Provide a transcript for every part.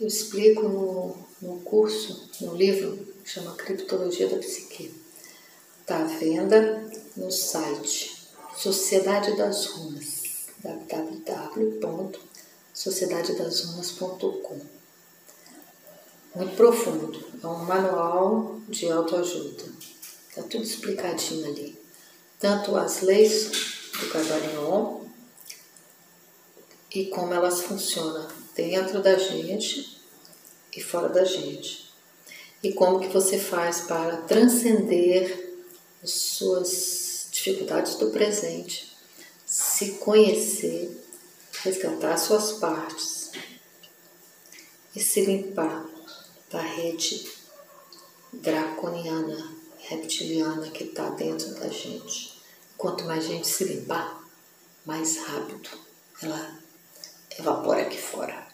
Eu explico no, no curso, no livro, que chama Criptologia da Psique. Está à venda no site Sociedade das Runas, www.sociedadedasrunas.com. Muito profundo, é um manual de autoajuda. Está tudo explicadinho ali. Tanto as leis do Casalhon e como elas funcionam dentro da gente e fora da gente. E como que você faz para transcender as suas dificuldades do presente, se conhecer, resgatar suas partes e se limpar da rede draconiana, reptiliana que está dentro da gente. Quanto mais gente se limpar, mais rápido ela evapora aqui fora.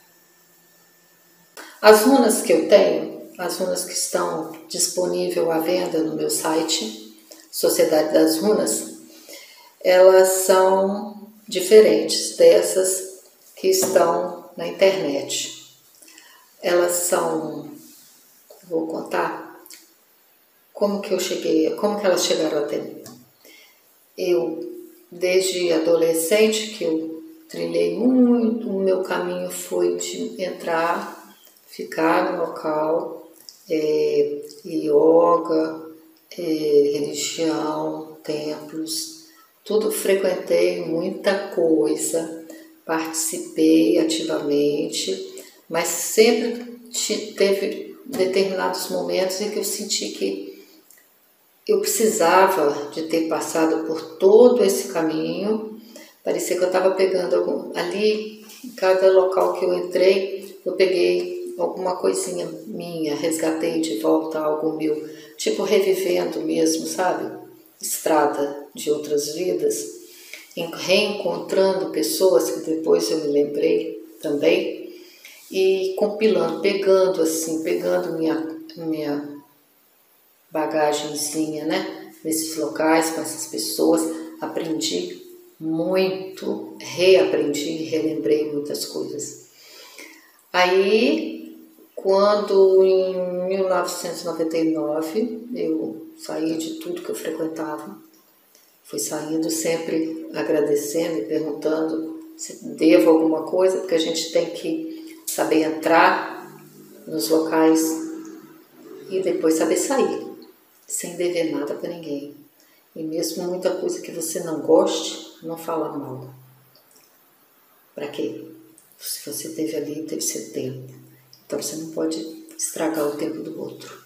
As runas que eu tenho, as runas que estão disponíveis à venda no meu site, Sociedade das Runas, elas são diferentes dessas que estão na internet. Elas são, vou contar como que eu cheguei, como que elas chegaram até mim. Eu, desde adolescente, que eu trilhei muito, o meu caminho foi de entrar, ficar no local, é, yoga, é, religião, templos, tudo frequentei muita coisa, participei ativamente, mas sempre teve determinados momentos em que eu senti que eu precisava de ter passado por todo esse caminho Parecia que eu estava pegando algum, ali, em cada local que eu entrei, eu peguei alguma coisinha minha, resgatei de volta algo meu, tipo revivendo mesmo, sabe? Estrada de outras vidas, reencontrando pessoas que depois eu me lembrei também e compilando, pegando assim, pegando minha, minha bagagenzinha, né? Nesses locais, com essas pessoas, aprendi muito, reaprendi, relembrei muitas coisas. Aí, quando em 1999 eu saí de tudo que eu frequentava, fui saindo sempre agradecendo e perguntando se devo alguma coisa, porque a gente tem que saber entrar nos locais e depois saber sair, sem dever nada para ninguém. E mesmo muita coisa que você não goste, não falar mal. Para quê? Se você teve ali, teve seu tempo. Então você não pode estragar o tempo do outro.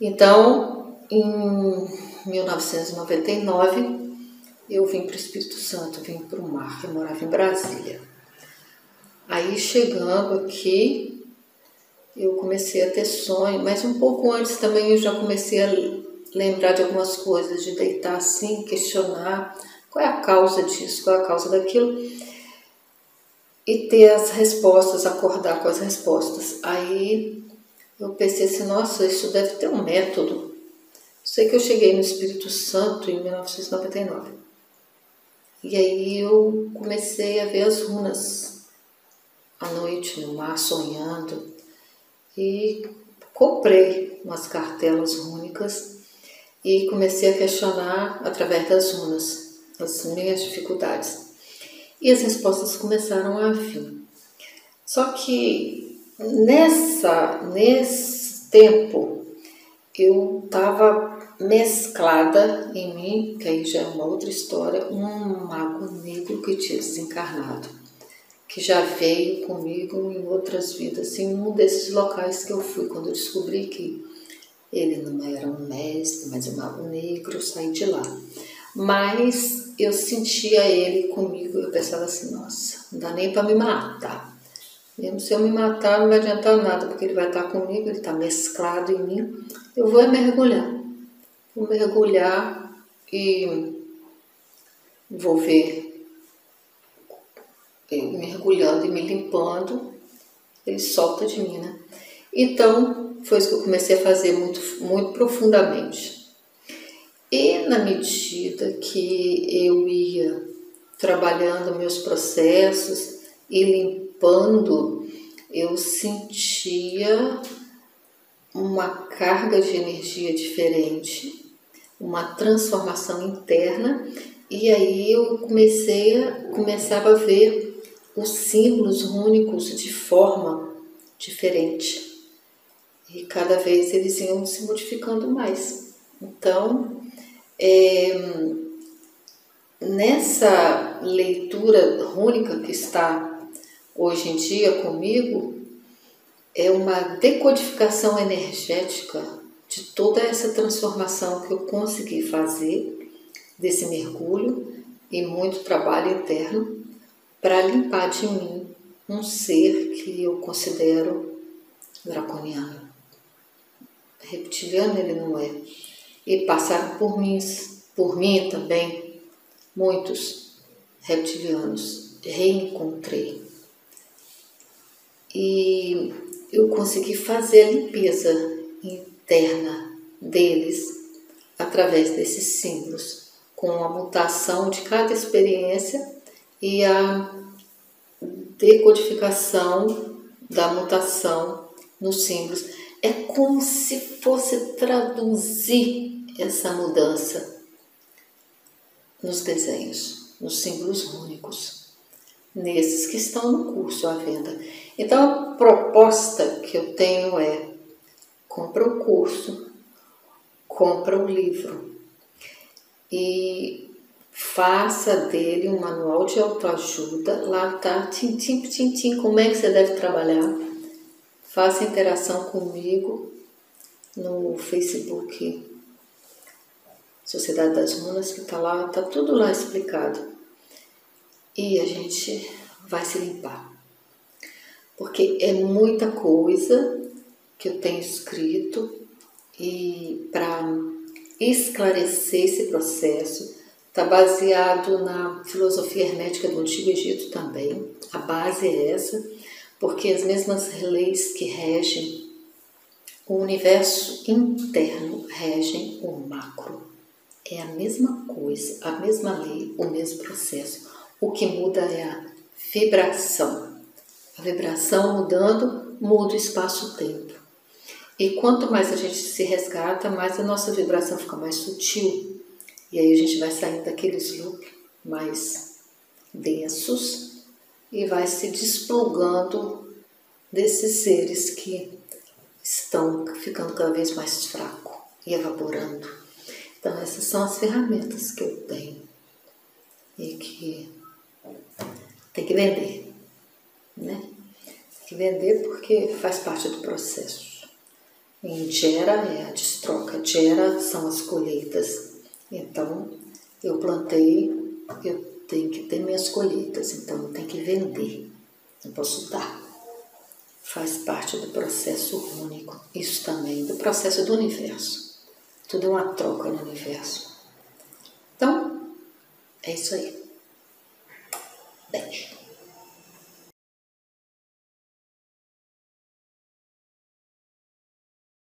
Então, em 1999, eu vim para o Espírito Santo, vim para o mar, eu morava em Brasília. Aí chegando aqui, eu comecei a ter sonho, mas um pouco antes também eu já comecei a lembrar de algumas coisas, de deitar assim, questionar qual é a causa disso? Qual é a causa daquilo? E ter as respostas, acordar com as respostas. Aí eu pensei assim, nossa, isso deve ter um método. Sei que eu cheguei no Espírito Santo em 1999. E aí eu comecei a ver as runas à noite no mar, sonhando. E comprei umas cartelas rúnicas e comecei a questionar através das runas as minhas dificuldades. E as respostas começaram a vir. Só que nessa, nesse tempo eu estava mesclada em mim, que aí já é uma outra história, um mago negro que tinha desencarnado, que já veio comigo em outras vidas, em um desses locais que eu fui, quando eu descobri que ele não era um mestre, mas um mago negro, eu saí de lá. Mas eu sentia ele comigo, eu pensava assim, nossa, não dá nem para me matar. Mesmo se eu me matar, não vai adiantar nada, porque ele vai estar comigo, ele está mesclado em mim. Eu vou mergulhar. Vou mergulhar e vou ver ele mergulhando e me limpando, ele solta de mim, né? Então, foi isso que eu comecei a fazer muito, muito profundamente. E na medida que eu ia trabalhando meus processos e limpando eu sentia uma carga de energia diferente, uma transformação interna, e aí eu comecei começava a ver os símbolos únicos de forma diferente. E cada vez eles iam se modificando mais. Então, é, nessa leitura rúnica que está hoje em dia comigo, é uma decodificação energética de toda essa transformação que eu consegui fazer desse mergulho e muito trabalho interno para limpar de mim um ser que eu considero draconiano. Reptiliano ele não é. E passaram por mim, por mim também, muitos reptilianos. Reencontrei. E eu consegui fazer a limpeza interna deles através desses símbolos, com a mutação de cada experiência e a decodificação da mutação nos símbolos. É como se fosse traduzir essa mudança nos desenhos, nos símbolos únicos, nesses que estão no curso à venda. Então, a proposta que eu tenho é: compra o curso, compra o livro e faça dele um manual de autoajuda. Lá tá, tintim, tintim, como é que você deve trabalhar. Faça interação comigo no Facebook Sociedade das Runas, que tá lá, tá tudo lá explicado. E a gente vai se limpar porque é muita coisa que eu tenho escrito e para esclarecer esse processo está baseado na filosofia hermética do Antigo Egito também. A base é essa, porque as mesmas leis que regem o universo interno regem o macro. É a mesma coisa, a mesma lei, o mesmo processo. O que muda é a vibração a vibração mudando, muda o espaço-tempo. E quanto mais a gente se resgata, mais a nossa vibração fica mais sutil. E aí a gente vai saindo daqueles loops mais densos e vai se desplugando desses seres que estão ficando cada vez mais fracos e evaporando. Então essas são as ferramentas que eu tenho e que tem que vender né? Tem que vender porque faz parte do processo. Em gera é a destroca, gera são as colheitas. Então, eu plantei, eu tenho que ter minhas colheitas, então eu tenho que vender. Não posso dar. Faz parte do processo único. Isso também, do processo do universo. Tudo é uma troca no universo. Então, é isso aí. Beijo.